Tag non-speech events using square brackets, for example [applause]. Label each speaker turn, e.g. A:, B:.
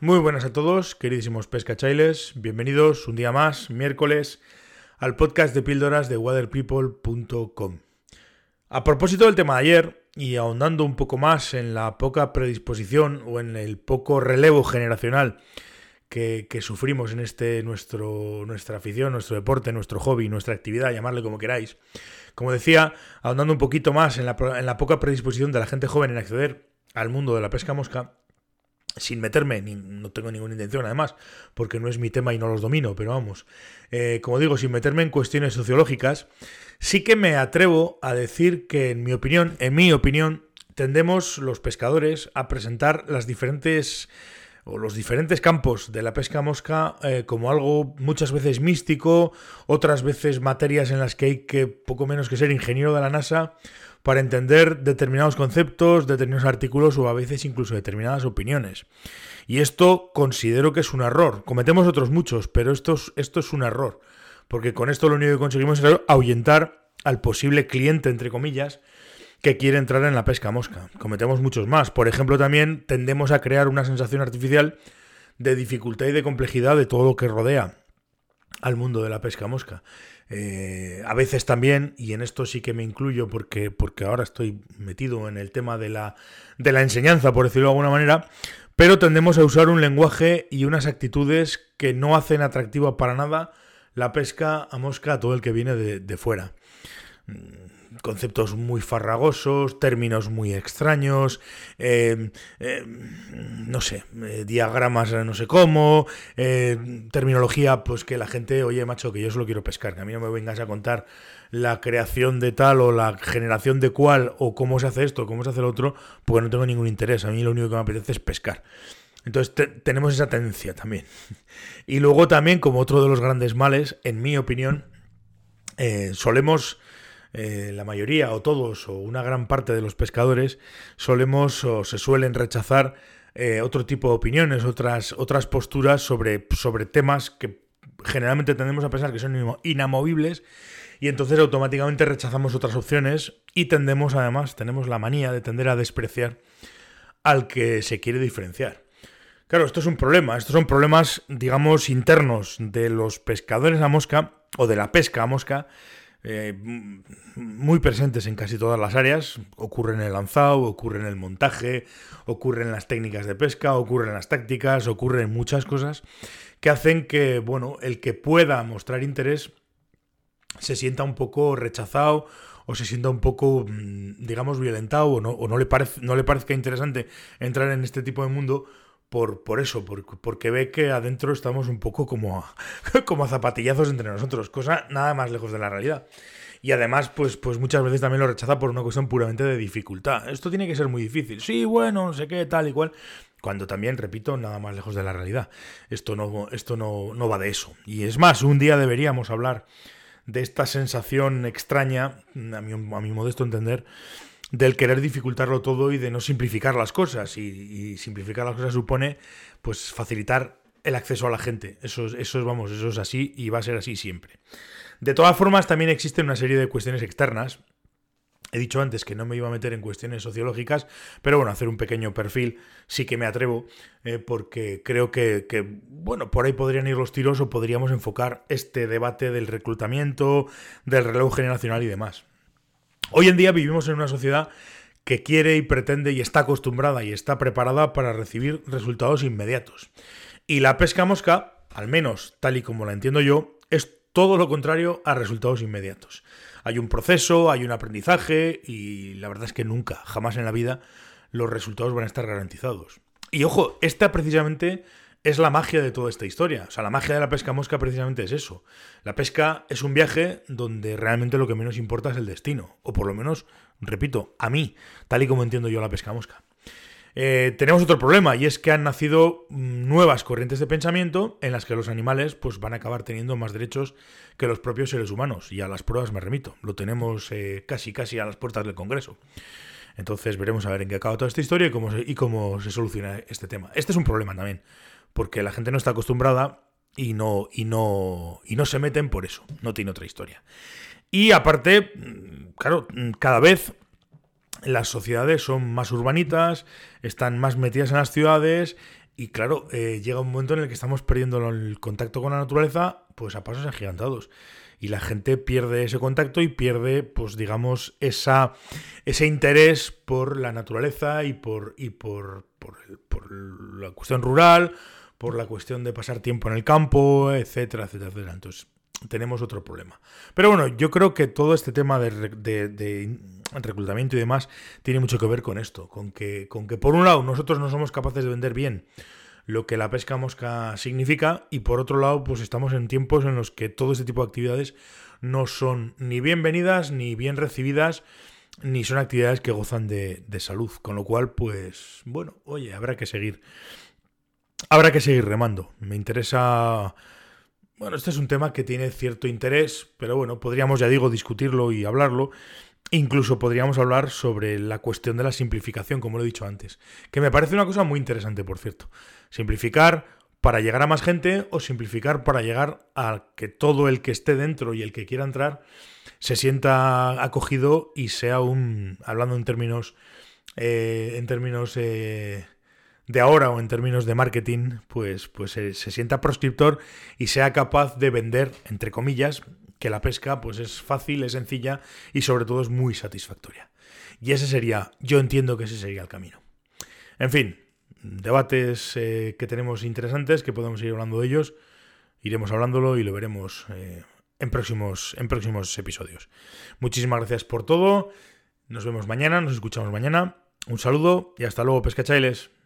A: Muy buenas a todos, queridísimos pescachailes. Bienvenidos un día más, miércoles, al podcast de píldoras de waterpeople.com. A propósito del tema de ayer, y ahondando un poco más en la poca predisposición o en el poco relevo generacional que, sufrimos en este nuestro, nuestra afición, nuestro deporte, nuestro hobby, nuestra actividad, llamarle como queráis. Como decía, ahondando un poquito más en la, en la poca predisposición de la gente joven en acceder al mundo de la pesca mosca, sin meterme, ni, no tengo ninguna intención además, porque no es mi tema y no los domino, pero vamos, eh, como digo, sin meterme en cuestiones sociológicas, sí que me atrevo a decir que en mi opinión, en mi opinión, tendemos los pescadores a presentar las diferentes o los diferentes campos de la pesca mosca eh, como algo muchas veces místico, otras veces materias en las que hay que poco menos que ser ingeniero de la NASA para entender determinados conceptos, determinados artículos o a veces incluso determinadas opiniones. Y esto considero que es un error. Cometemos otros muchos, pero esto es, un error. Porque con esto lo único que conseguimos es ahuyentar al posible cliente, entre comillas, que quiere entrar en la pesca mosca. Cometemos muchos más. Por ejemplo, también tendemos a crear una sensación artificial de dificultad y de complejidad de todo lo que rodea al mundo de la pesca mosca. Eh, a veces también, y en esto sí que me incluyo porque, porque ahora estoy metido en el tema de la, de la enseñanza, por decirlo de alguna manera, pero tendemos a usar un lenguaje y unas actitudes que no hacen atractiva para nada la pesca a mosca a todo el que viene de, de fuera conceptos muy farragosos, términos muy extraños, eh, eh, no sé, eh, diagramas no sé cómo, terminología, pues que la gente, oye, macho, que yo solo quiero pescar, que a mí no me vengas a contar la creación de tal o la generación de cual o cómo se hace esto, cómo se hace lo otro, porque no tengo ningún interés, a mí lo único que me apetece es pescar. Entonces tenemos esa tendencia también. Y luego también, como otro de los grandes males, en mi opinión, solemos eh, la mayoría o todos o una gran parte de los pescadores solemos o se suelen rechazar eh, otro tipo de opiniones, otras, otras posturas sobre, sobre temas que generalmente tendemos a pensar que son inamovibles y entonces automáticamente rechazamos otras opciones y tendemos además, tenemos la manía de tender a despreciar al que se quiere diferenciar. Claro, esto es un problema, estos son problemas, digamos, internos de los pescadores a mosca o de la pesca a mosca eh, muy presentes en casi todas las áreas. Ocurre en el lanzado, ocurre en el montaje, ocurre en las técnicas de pesca, ocurre en las tácticas, ocurre en muchas cosas que hacen que, bueno, el que pueda mostrar interés se sienta un poco rechazado o se sienta un poco, mm, digamos, violentado o no, o no, le, parece, no le parezca interesante entrar en este tipo de mundo por, por eso, porque ve que adentro estamos un poco como a, [laughs] como zapatillazos entre nosotros, cosa nada más lejos de la realidad. Y además, pues, pues muchas veces también lo rechaza por una cuestión puramente de dificultad. Esto tiene que ser muy difícil. Sí, bueno, no sé qué, tal y cual. Cuando también, repito, nada más lejos de la realidad. Esto no, esto no, no va de eso. Y es más, un día deberíamos hablar de esta sensación extraña, a mi, a mi modesto entender, del querer dificultarlo todo y de no simplificar las cosas. Y, simplificar las cosas supone pues facilitar el acceso a la gente. Eso, eso, vamos, eso es así y va a ser así siempre. De todas formas, también existen una serie de cuestiones externas. He dicho antes que no me iba a meter en cuestiones sociológicas, pero bueno, hacer un pequeño perfil sí que me atrevo, eh, porque creo que, que, bueno, por ahí podrían ir los tiros o podríamos enfocar este debate del reclutamiento, del relevo generacional y demás. Hoy en día vivimos en una sociedad que quiere y pretende y está acostumbrada y está preparada para recibir resultados inmediatos. Y la pesca mosca, al menos tal y como la entiendo yo, es todo lo contrario a resultados inmediatos. Hay un proceso, hay un aprendizaje y la verdad es que nunca, jamás en la vida, los resultados van a estar garantizados. Y ojo, esta precisamente es la magia de toda esta historia. O sea, la magia de la pesca mosca precisamente es eso. La pesca es un viaje donde realmente lo que menos importa es el destino. O por lo menos, repito, a mí, tal y como entiendo yo la pesca mosca. Eh, tenemos otro problema y es que han nacido mm, nuevas corrientes de pensamiento en las que los animales pues, van a acabar teniendo más derechos que los propios seres humanos. Y a las pruebas me remito. Lo tenemos eh, casi casi a las puertas del Congreso. Entonces veremos a ver en qué acaba toda esta historia y cómo y cómo se soluciona este tema. Este es un problema también porque la gente no está acostumbrada y no, y no, y no se meten por eso, no tiene otra historia. Y aparte, mm, claro, mm, cada vez las sociedades son más urbanitas, están más metidas en las ciudades y claro, eh, llega un momento en el que estamos perdiendo el contacto con la naturaleza, pues a pasos agigantados. Y la gente pierde ese contacto y pierde, pues digamos, esa, ese interés por la naturaleza y por, y por, por, por la cuestión rural, por la cuestión de pasar tiempo en el campo, etcétera, etcétera, etcétera. Entonces, tenemos otro problema. Pero bueno, yo creo que todo este tema de, reclutamiento y demás tiene mucho que ver con esto, con que, con que por un lado nosotros no somos capaces de vender bien lo que la pesca mosca significa y por otro lado pues estamos en tiempos en los que todo este tipo de actividades no son ni bienvenidas ni bien recibidas ni son actividades que gozan de, de salud, con lo cual pues bueno, oye, habrá que seguir habrá que seguir remando. Me interesa bueno, este es un tema que tiene cierto interés, pero bueno, podríamos, ya digo, discutirlo y hablarlo. Incluso podríamos hablar sobre la cuestión de la simplificación, como lo he dicho antes, que me parece una cosa muy interesante, por cierto. Simplificar para llegar a más gente o simplificar para llegar a que todo el que esté dentro y el que quiera entrar se sienta acogido y sea un, hablando en términos, eh, en términos eh, de ahora o en términos de marketing, pues, pues se, sienta proscriptor y sea capaz de vender, entre comillas, que la pesca pues es fácil, es sencilla y sobre todo es muy satisfactoria. Y ese sería, yo entiendo que ese sería el camino. En fin, debates eh, que tenemos interesantes, que podemos ir hablando de ellos, iremos hablándolo y lo veremos eh, en, próximos, en próximos episodios. Muchísimas gracias por todo, nos vemos mañana, nos escuchamos mañana, un saludo y hasta luego, pescachailes.